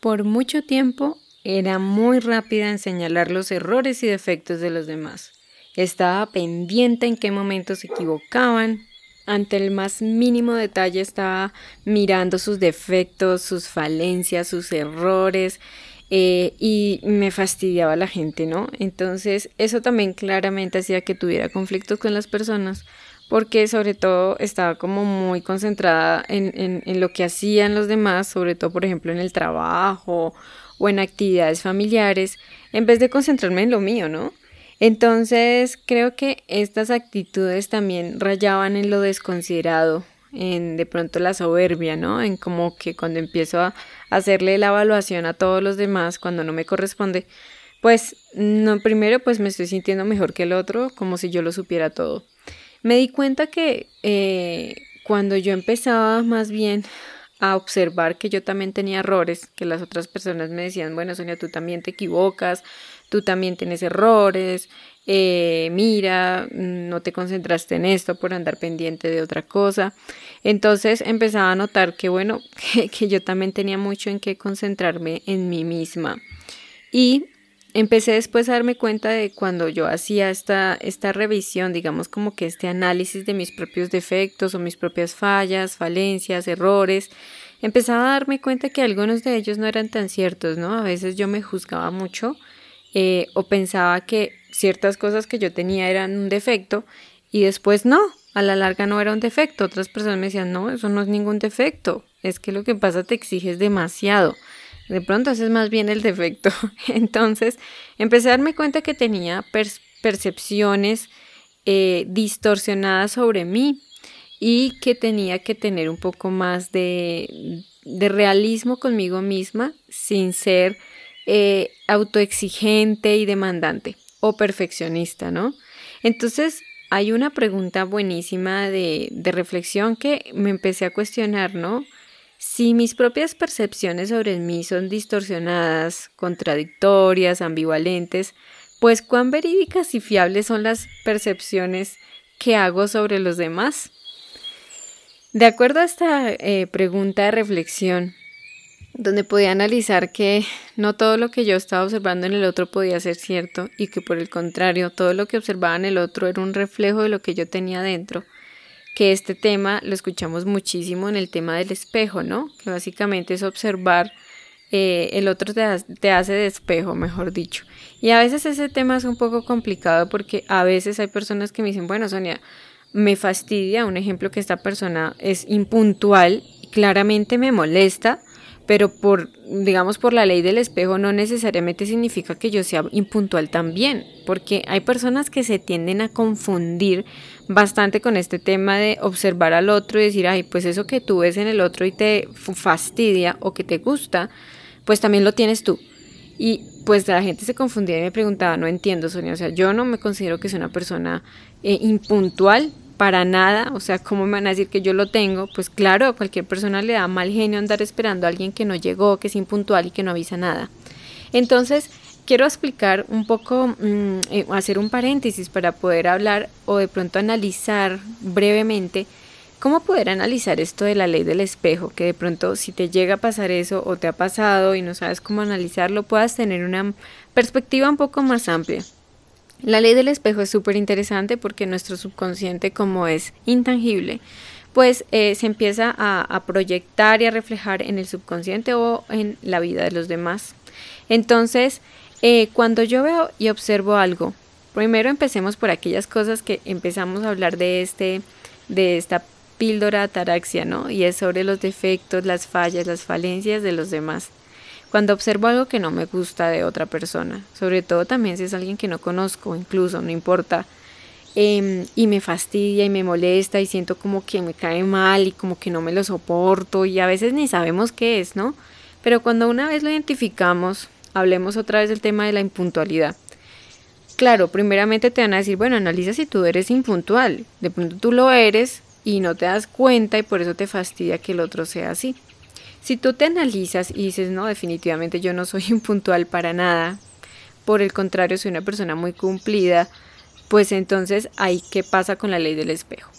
por mucho tiempo era muy rápida en señalar los errores y defectos de los demás. Estaba pendiente en qué momento se equivocaban. Ante el más mínimo detalle estaba mirando sus defectos, sus falencias, sus errores eh, y me fastidiaba la gente, ¿no? Entonces eso también claramente hacía que tuviera conflictos con las personas porque sobre todo estaba como muy concentrada en, en, lo que hacían los demás, sobre todo por ejemplo en el trabajo o en actividades familiares, en vez de concentrarme en lo mío, ¿no? Entonces creo que estas actitudes también rayaban en lo desconsiderado, en de pronto la soberbia, ¿no? En como que cuando empiezo a hacerle la evaluación a todos los demás cuando no me corresponde, pues no primero pues me estoy sintiendo mejor que el otro, como si yo lo supiera todo. Me di cuenta que eh, cuando yo empezaba más bien a observar que yo también tenía errores, que las otras personas me decían, bueno, Sonia, tú también te equivocas, tú también tienes errores, eh, mira, no te concentraste en esto por andar pendiente de otra cosa. Entonces empezaba a notar que, bueno, que, que yo también tenía mucho en qué concentrarme en mí misma. Y empecé después a darme cuenta de cuando yo hacía esta, esta revisión, digamos como que este análisis de mis propios defectos o mis propias fallas, falencias, errores, empezaba a darme cuenta que algunos de ellos no eran tan ciertos, ¿no? A veces yo me juzgaba mucho eh, o pensaba que ciertas cosas que yo tenía eran un defecto y después no, a la larga no era un defecto. Otras personas me decían, no, eso no es ningún defecto, es que lo que pasa te exiges demasiado de pronto ese es más bien el defecto. Entonces empecé a darme cuenta que tenía percepciones eh, distorsionadas sobre mí y que tenía que tener un poco más de, realismo conmigo misma sin ser eh, autoexigente y demandante o perfeccionista, ¿no? Entonces hay una pregunta buenísima de, de reflexión que me empecé a cuestionar, ¿no? Si mis propias percepciones sobre mí son distorsionadas, contradictorias, ambivalentes, pues cuán verídicas y fiables son las percepciones que hago sobre los demás. De acuerdo a esta eh, pregunta de reflexión, donde podía analizar que no todo lo que yo estaba observando en el otro podía ser cierto y que por el contrario todo lo que observaba en el otro era un reflejo de lo que yo tenía dentro, que este tema lo escuchamos muchísimo en el tema del espejo, ¿no? Que básicamente es observar, eh, el otro te, te hace de espejo, mejor dicho. Y a veces ese tema es un poco complicado porque a veces hay personas que me dicen, bueno, Sonia, me fastidia, un ejemplo que esta persona es impuntual, claramente me molesta, pero por, digamos, por la ley del espejo no necesariamente significa que yo sea impuntual también, porque hay personas que se tienden a confundir bastante con este tema de observar al otro y decir, ay, pues eso que tú ves en el otro y te fastidia o que te gusta, pues también lo tienes tú. Y pues la gente se confundía y me preguntaba, no entiendo, Sonia, o sea, yo no me considero que sea una persona eh, impuntual, para nada, o sea, ¿cómo me van a decir que yo lo tengo? Pues claro, a cualquier persona le da mal genio andar esperando a alguien que no llegó, que es impuntual y que no avisa nada. Entonces, quiero explicar un poco, mm, eh, hacer un paréntesis para poder hablar o de pronto analizar brevemente cómo poder analizar esto de la ley del espejo, que de pronto si te llega a pasar eso o te ha pasado y no sabes cómo analizarlo, puedas tener una perspectiva un poco más amplia. La ley del espejo es súper interesante porque nuestro subconsciente, como es intangible, pues eh, se empieza a, proyectar y a reflejar en el subconsciente o en la vida de los demás. Entonces, eh, cuando yo veo y observo algo, primero empecemos por aquellas cosas que empezamos a hablar de este, de esta píldora ataraxia, ¿no? Y es sobre los defectos, las fallas, las falencias de los demás. Cuando observo algo que no me gusta de otra persona, sobre todo también si es alguien que no conozco, incluso, no importa, em, y me fastidia y me molesta y siento como que me cae mal y como que no me lo soporto y a veces ni sabemos qué es, ¿no? Pero cuando una vez lo identificamos, hablemos otra vez del tema de la impuntualidad. Claro, primeramente te van a decir, bueno, analiza si tú eres impuntual. De pronto tú lo eres y no te das cuenta y por eso te fastidia que el otro sea así. Si tú te analizas y dices, no, definitivamente yo no soy impuntual para nada, por el contrario, soy una persona muy cumplida, pues entonces ahí qué pasa con la ley del espejo.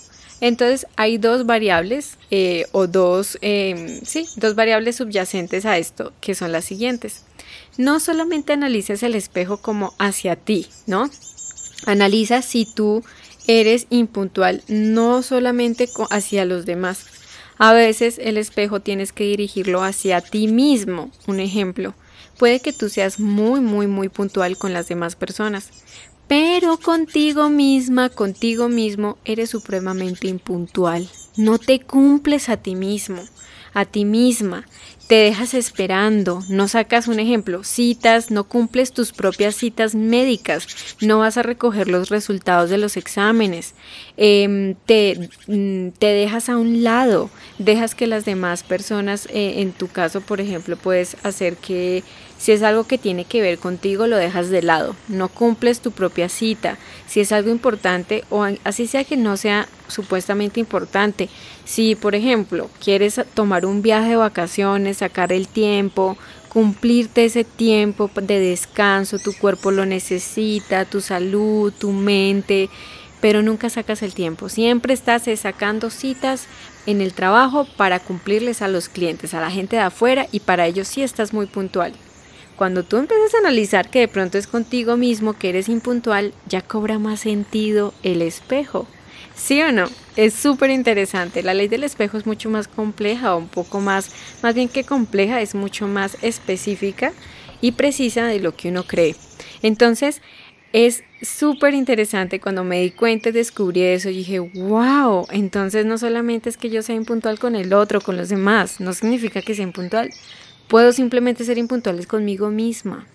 Entonces hay dos variables eh, o dos, em, sí, dos variables subyacentes a esto que son las siguientes. No solamente analices el espejo como hacia ti, ¿no? Analiza si tú eres impuntual no solamente hacia los demás. A veces el espejo tienes que dirigirlo hacia ti mismo. Un ejemplo, puede que tú seas muy, muy, muy puntual con las demás personas, pero contigo misma, contigo mismo, eres supremamente impuntual. No te cumples a ti mismo, a ti misma te dejas esperando, no sacas un ejemplo, citas, no cumples tus propias citas médicas, no vas a recoger los resultados de los exámenes, em, te, mm, te, dejas a un lado, dejas que las demás personas, eh, en tu caso, por ejemplo, puedes hacer que si es algo que tiene que ver contigo, lo dejas de lado, no cumples tu propia cita. Si es algo importante o así sea que no sea supuestamente importante, si por ejemplo quieres tomar un viaje de vacaciones, sacar el tiempo, cumplirte ese tiempo de descanso, tu cuerpo lo necesita, tu salud, tu mente, pero nunca sacas el tiempo. Siempre estás sacando citas en el trabajo para cumplirles a los clientes, a la gente de afuera y para ellos sí estás muy puntual. Cuando tú empiezas a analizar que de pronto es contigo mismo que eres impuntual, ya cobra más sentido el espejo. ¿Sí o no? Es súper interesante. La ley del espejo es mucho más compleja, un poco más, más bien que compleja, es mucho más específica y precisa de lo que uno cree. Entonces, es súper interesante cuando me di cuenta y descubrí eso. Dije, wow, entonces no solamente es que yo sea impuntual con el otro, con los demás, no significa que sea impuntual, Puedo simplemente ser impuntuales conmigo misma,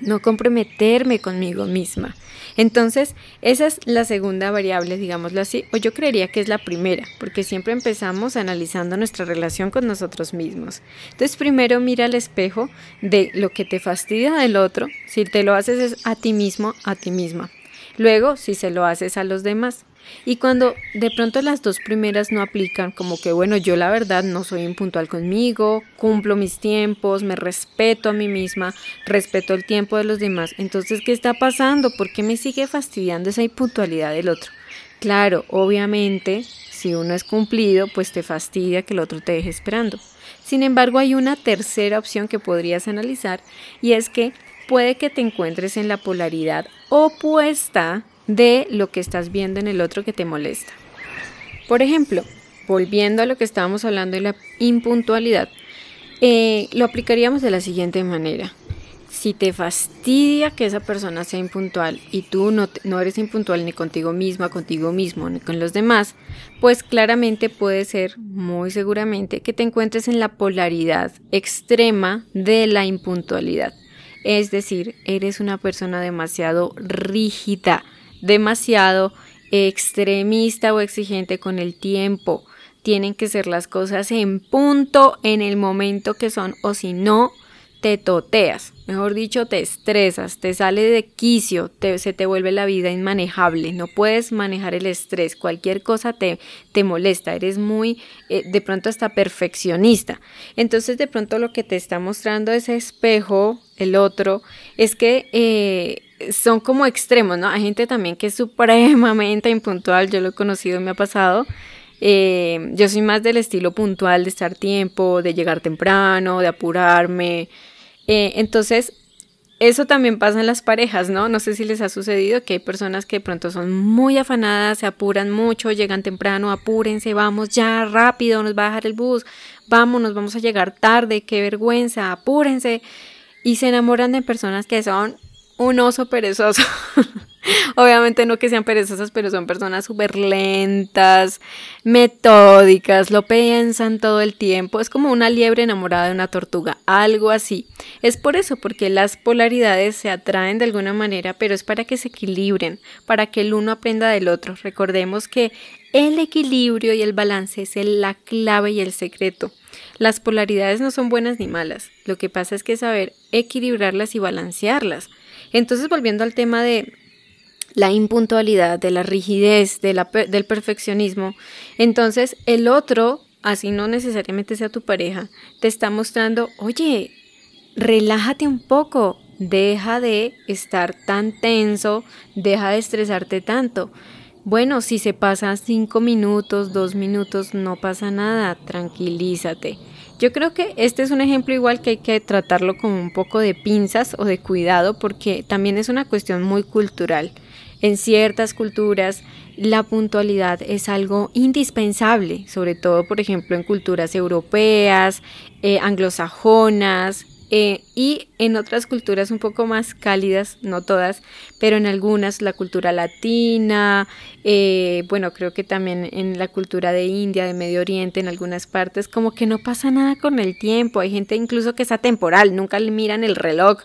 no comprometerme conmigo misma. Entonces, esa es la segunda variable, digámoslo así, o yo creería que es la primera, porque siempre empezamos analizando nuestra relación con nosotros mismos. Entonces, primero mira al espejo de lo que te fastidia del otro, si te lo haces es a ti mismo, a ti misma. Luego, si se lo haces a los demás. Y cuando de pronto las dos primeras no aplican, como que bueno, yo la verdad no soy impuntual conmigo, cumplo mis tiempos, me respeto a mí misma, respeto el tiempo de los demás, entonces, ¿qué está pasando? ¿Por qué me sigue fastidiando esa impuntualidad del otro? Claro, obviamente, si uno es cumplido, pues te fastidia que el otro te deje esperando. Sin embargo, hay una tercera opción que podrías analizar y es que puede que te encuentres en la polaridad opuesta de lo que estás viendo en el otro que te molesta. Por ejemplo, volviendo a lo que estábamos hablando de la impuntualidad, eh, lo aplicaríamos de la siguiente manera. Si te fastidia que esa persona sea impuntual y tú no, no eres impuntual ni contigo misma, contigo mismo, ni con los demás, pues claramente puede ser, muy seguramente, que te encuentres en la polaridad extrema de la impuntualidad. Es decir, eres una persona demasiado rígida, demasiado extremista o exigente con el tiempo. Tienen que ser las cosas en punto en el momento que son o si no, te toteas, mejor dicho, te estresas, te sale de quicio, se te vuelve la vida inmanejable, no puedes manejar el estrés, cualquier cosa te, te molesta, eres muy, eh, de pronto hasta perfeccionista. Entonces de pronto lo que te está mostrando ese espejo, el otro, es que... Eh, son como extremos, ¿no? Hay gente también que es supremamente impuntual, yo lo he conocido, me ha pasado. Eh, yo soy más del estilo puntual, de estar tiempo, de llegar temprano, de apurarme. Eh, entonces, eso también pasa en las parejas, ¿no? No sé si les ha sucedido que hay personas que de pronto son muy afanadas, se apuran mucho, llegan temprano, apúrense, vamos ya rápido, nos va a dejar el bus, vamos, nos vamos a llegar tarde, qué vergüenza, apúrense. Y se enamoran de personas que son un oso perezoso. Obviamente no que sean perezosas, pero son personas súper lentas, metódicas, lo piensan todo el tiempo. Es como una liebre enamorada de una tortuga, algo así. Es por eso, porque las polaridades se atraen de alguna manera, pero es para que se equilibren, para que el uno aprenda del otro. Recordemos que el equilibrio y el balance es la clave y el secreto. Las polaridades no son buenas ni malas. Lo que pasa es que saber equilibrarlas y balancearlas. Entonces, volviendo al tema de la impuntualidad, de la rigidez, de la, del perfeccionismo, entonces el otro, así no necesariamente sea tu pareja, te está mostrando, oye, relájate un poco, deja de estar tan tenso, deja de estresarte tanto. bueno, si se pasan cinco minutos, dos minutos, no pasa nada, tranquilízate. Yo creo que este es un ejemplo igual que hay que tratarlo con un poco de pinzas o de cuidado porque también es una cuestión muy cultural. En ciertas culturas la puntualidad es algo indispensable, sobre todo por ejemplo en culturas europeas, eh, anglosajonas, eh, y en otras culturas un poco más cálidas, no todas, pero en algunas, la cultura latina, eh, bueno, creo que también en la cultura de India, de Medio Oriente, en algunas partes, como que no pasa nada con el tiempo, hay gente incluso que es atemporal, nunca le miran el reloj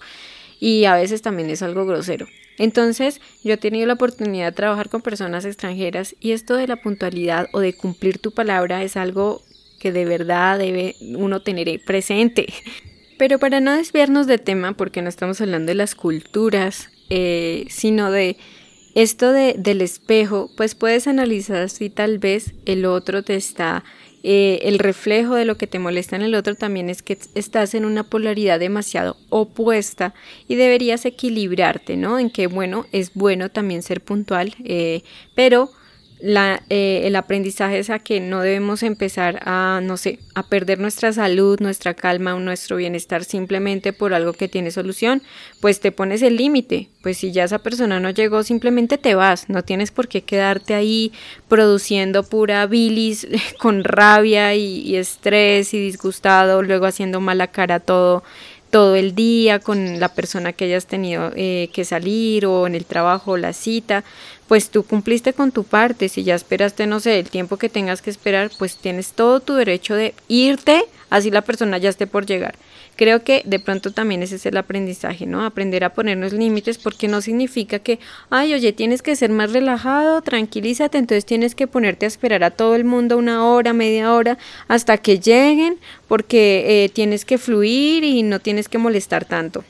y a veces también es algo grosero. Entonces, yo he tenido la oportunidad de trabajar con personas extranjeras y esto de la puntualidad o de cumplir tu palabra es algo que de verdad debe uno tener presente. Pero para no desviarnos de tema, porque no estamos hablando de las culturas, eh, sino de esto de, del espejo, pues puedes analizar si tal vez el otro te está, eh, el reflejo de lo que te molesta en el otro también es que estás en una polaridad demasiado opuesta y deberías equilibrarte, ¿no? En que, bueno, es bueno también ser puntual, eh, pero la, eh, el aprendizaje es a que no debemos empezar a, no sé, a perder nuestra salud, nuestra calma, nuestro bienestar simplemente por algo que tiene solución, pues te pones el límite, pues si ya esa persona no llegó, simplemente te vas, no tienes por qué quedarte ahí produciendo pura bilis con rabia y, estrés y disgustado, luego haciendo mala cara todo todo el día con la persona que hayas tenido eh, que salir o en el trabajo la cita, pues tú cumpliste con tu parte, si ya esperaste, no sé, el tiempo que tengas que esperar, pues tienes todo tu derecho de irte, así la persona ya esté por llegar. Creo que de pronto también ese es el aprendizaje, ¿no? Aprender a ponernos límites porque no significa que, ay, oye, tienes que ser más relajado, tranquilízate, entonces tienes que ponerte a esperar a todo el mundo una hora, media hora, hasta que lleguen, porque eh, tienes que fluir y no tienes que molestar tanto.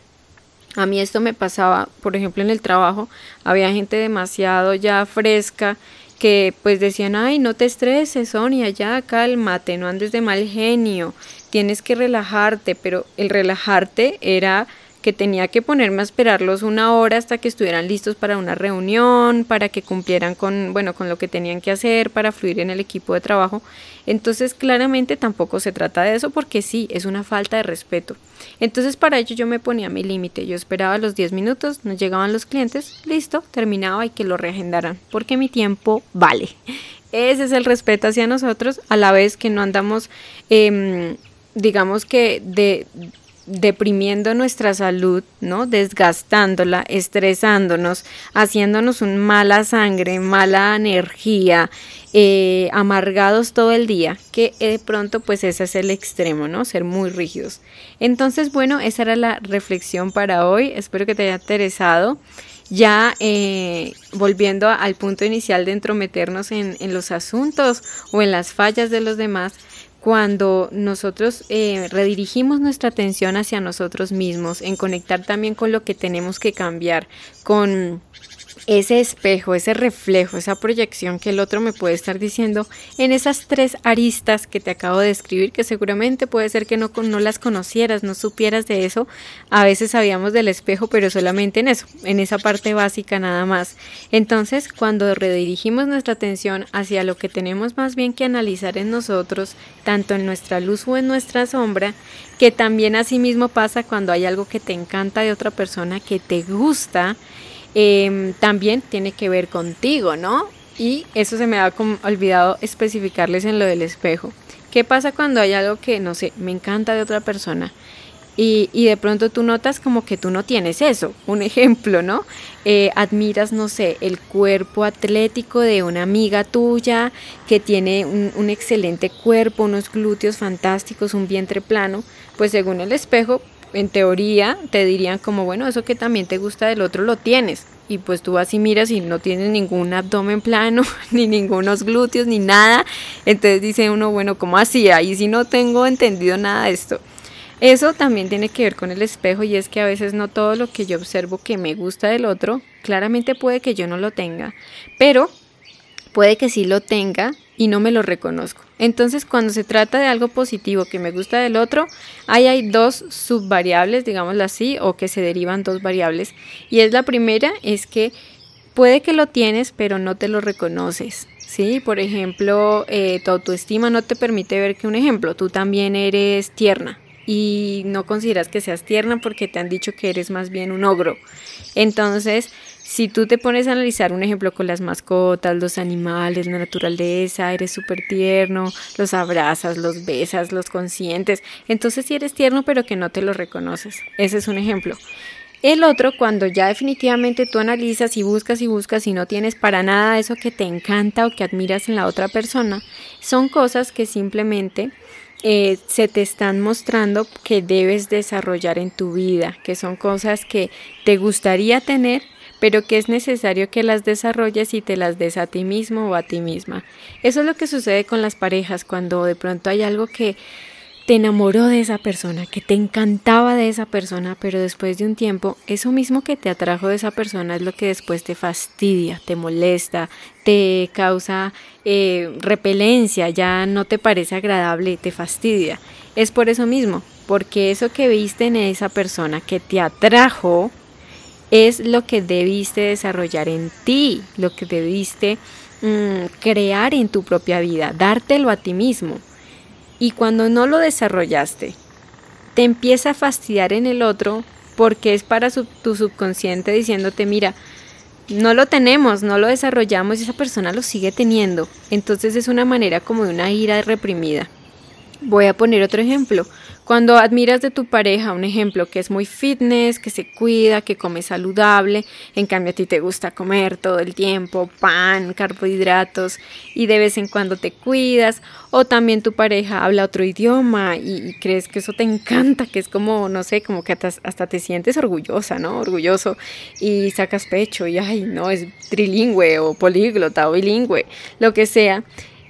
A mí esto me pasaba, por ejemplo, en el trabajo, había gente demasiado ya fresca que pues decían, ay, no te estreses, Sonia, ya cálmate, no andes de mal genio, tienes que relajarte, pero el relajarte era que tenía que ponerme a esperarlos una hora hasta que estuvieran listos para una reunión, para que cumplieran con, bueno, con lo que tenían que hacer, para fluir en el equipo de trabajo. Entonces, claramente tampoco se trata de eso porque sí, es una falta de respeto. Entonces, para ello yo me ponía mi límite. Yo esperaba los 10 minutos, no llegaban los clientes, listo, terminaba y que lo reagendaran, porque mi tiempo vale. Ese es el respeto hacia nosotros, a la vez que no andamos, em, digamos que de deprimiendo nuestra salud, ¿no? Desgastándola, estresándonos, haciéndonos un mala sangre, mala energía, eh, amargados todo el día, que de pronto pues ese es el extremo, ¿no? Ser muy rígidos. Entonces, bueno, esa era la reflexión para hoy. Espero que te haya interesado. Ya eh, volviendo al punto inicial de entrometernos en, en los asuntos o en las fallas de los demás, cuando nosotros eh, redirigimos nuestra atención hacia nosotros mismos, en conectar también con lo que tenemos que cambiar, con ese espejo, ese reflejo, esa proyección que el otro me puede estar diciendo en esas tres aristas que te acabo de escribir, que seguramente puede ser que no, no las conocieras, no supieras de eso. A veces sabíamos del espejo, pero solamente en eso, en esa parte básica nada más. Entonces, cuando redirigimos nuestra atención hacia lo que tenemos más bien que analizar en nosotros, tanto en nuestra luz o en nuestra sombra, que también asimismo pasa cuando hay algo que te encanta de otra persona, que te gusta, Em, también tiene que ver contigo, ¿no? Y eso se me ha olvidado especificarles en lo del espejo. ¿Qué pasa cuando hay algo que, no sé, me encanta de otra persona? Y, de pronto tú notas como que tú no tienes eso. Un ejemplo, ¿no? Eh, admiras, no sé, el cuerpo atlético de una amiga tuya que tiene un, excelente cuerpo, unos glúteos fantásticos, un vientre plano. Pues según el espejo, en teoría te dirían como, bueno, eso que también te gusta del otro lo tienes. Y pues tú así miras y no tienes ningún abdomen plano, ni ningunos glúteos, ni nada. Entonces dice uno, bueno, ¿cómo así? Ahí sí no tengo entendido nada de esto. Eso también tiene que ver con el espejo y es que a veces no todo lo que yo observo que me gusta del otro, claramente puede que yo no lo tenga, pero puede que sí lo tenga y no me lo reconozco. Entonces, cuando se trata de algo positivo que me gusta del otro, ahí hay dos subvariables, digámoslo así, o que se derivan dos variables. Y es la primera, es que puede que lo tienes, pero no te lo reconoces. ¿sí? Por ejemplo, eh, tu autoestima no te permite ver que un ejemplo, tú también eres tierna y no consideras que seas tierna porque te han dicho que eres más bien un ogro. Entonces, si tú te pones a analizar un ejemplo con las mascotas, los animales, la naturaleza, eres súper tierno, los abrazas, los besas, los consientes, entonces sí eres tierno pero que no te lo reconoces. Ese es un ejemplo. El otro, cuando ya definitivamente tú analizas y buscas y buscas y no tienes para nada eso que te encanta o que admiras en la otra persona, son cosas que simplemente eh, se te están mostrando que debes desarrollar en tu vida, que son cosas que te gustaría tener, pero que es necesario que las desarrolles y te las des a ti mismo o a ti misma. Eso es lo que sucede con las parejas cuando de pronto hay algo que te enamoró de esa persona, que te encantaba de esa persona, pero después de un tiempo, eso mismo que te atrajo de esa persona es lo que después te fastidia, te molesta, te causa eh, repelencia, ya no te parece agradable, te fastidia. Es por eso mismo, porque eso que viste en esa persona que te atrajo es lo que debiste desarrollar en ti, lo que debiste mm, crear en tu propia vida, dártelo a ti mismo. Y cuando no lo desarrollaste, te empieza a fastidiar en el otro porque es para tu subconsciente diciéndote, mira, no lo tenemos, no lo desarrollamos y esa persona lo sigue teniendo. Entonces es una manera como de una ira reprimida. Voy a poner otro ejemplo. Cuando admiras de tu pareja, un ejemplo que es muy fitness, que se cuida, que come saludable, en cambio a ti te gusta comer todo el tiempo pan, carbohidratos y de vez en cuando te cuidas, o también tu pareja habla otro idioma y, crees que eso te encanta, que es como, no sé, como que hasta, te sientes orgullosa, ¿no? Orgulloso y sacas pecho y, ay, no, es trilingüe o políglota o bilingüe, lo que sea,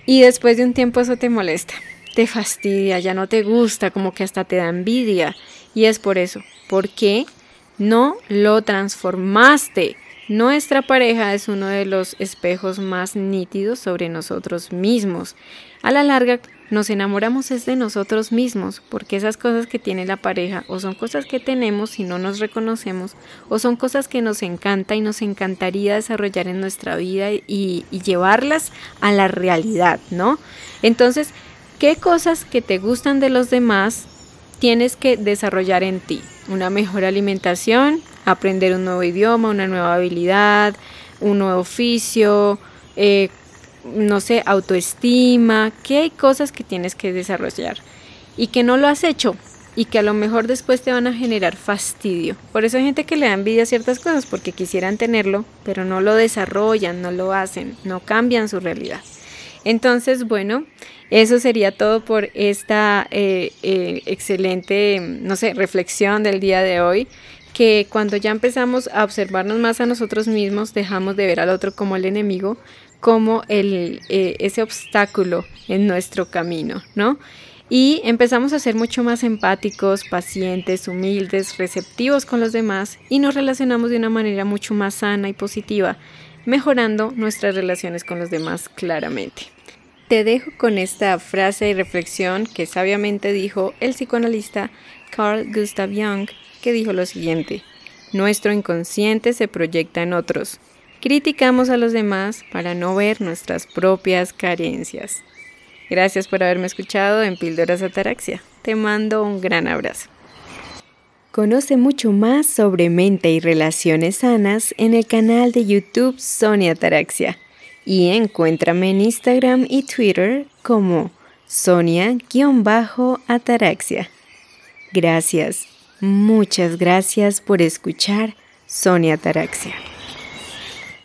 y después de un tiempo eso te molesta te fastidia, ya no te gusta, como que hasta te da envidia. Y es por eso, porque no lo transformaste. Nuestra pareja es uno de los espejos más nítidos sobre nosotros mismos. A la larga nos enamoramos es de nosotros mismos, porque esas cosas que tiene la pareja o son cosas que tenemos y no nos reconocemos, o son cosas que nos encanta y nos encantaría desarrollar en nuestra vida y, y llevarlas a la realidad, ¿no? Entonces, ¿Qué cosas que te gustan de los demás tienes que desarrollar en ti? Una mejor alimentación, aprender un nuevo idioma, una nueva habilidad, un nuevo oficio, eh, no sé, autoestima, ¿qué hay cosas que tienes que desarrollar y que no lo has hecho y que a lo mejor después te van a generar fastidio. Por eso hay gente que le da envidia a ciertas cosas porque quisieran tenerlo, pero no lo desarrollan, no lo hacen, no cambian su realidad. Entonces, bueno, eso sería todo por esta eh, eh, excelente, no sé, reflexión del día de hoy que cuando ya empezamos a observarnos más a nosotros mismos, dejamos de ver al otro como el enemigo, como el, eh, ese obstáculo en nuestro camino, ¿no? Y empezamos a ser mucho más empáticos, pacientes, humildes, receptivos con los demás y nos relacionamos de una manera mucho más sana y positiva, mejorando nuestras relaciones con los demás claramente. Te dejo con esta frase y reflexión que sabiamente dijo el psicoanalista Carl Gustav Jung, que dijo lo siguiente, nuestro inconsciente se proyecta en otros. Criticamos a los demás para no ver nuestras propias carencias. Gracias por haberme escuchado en Píldoras Ataraxia. Te mando un gran abrazo. Conoce mucho más sobre mente y relaciones sanas en el canal de YouTube Sonia Ataraxia y encuéntrame en Instagram y Twitter como Sonia-Ataraxia. Gracias, muchas gracias por escuchar Sonia Ataraxia.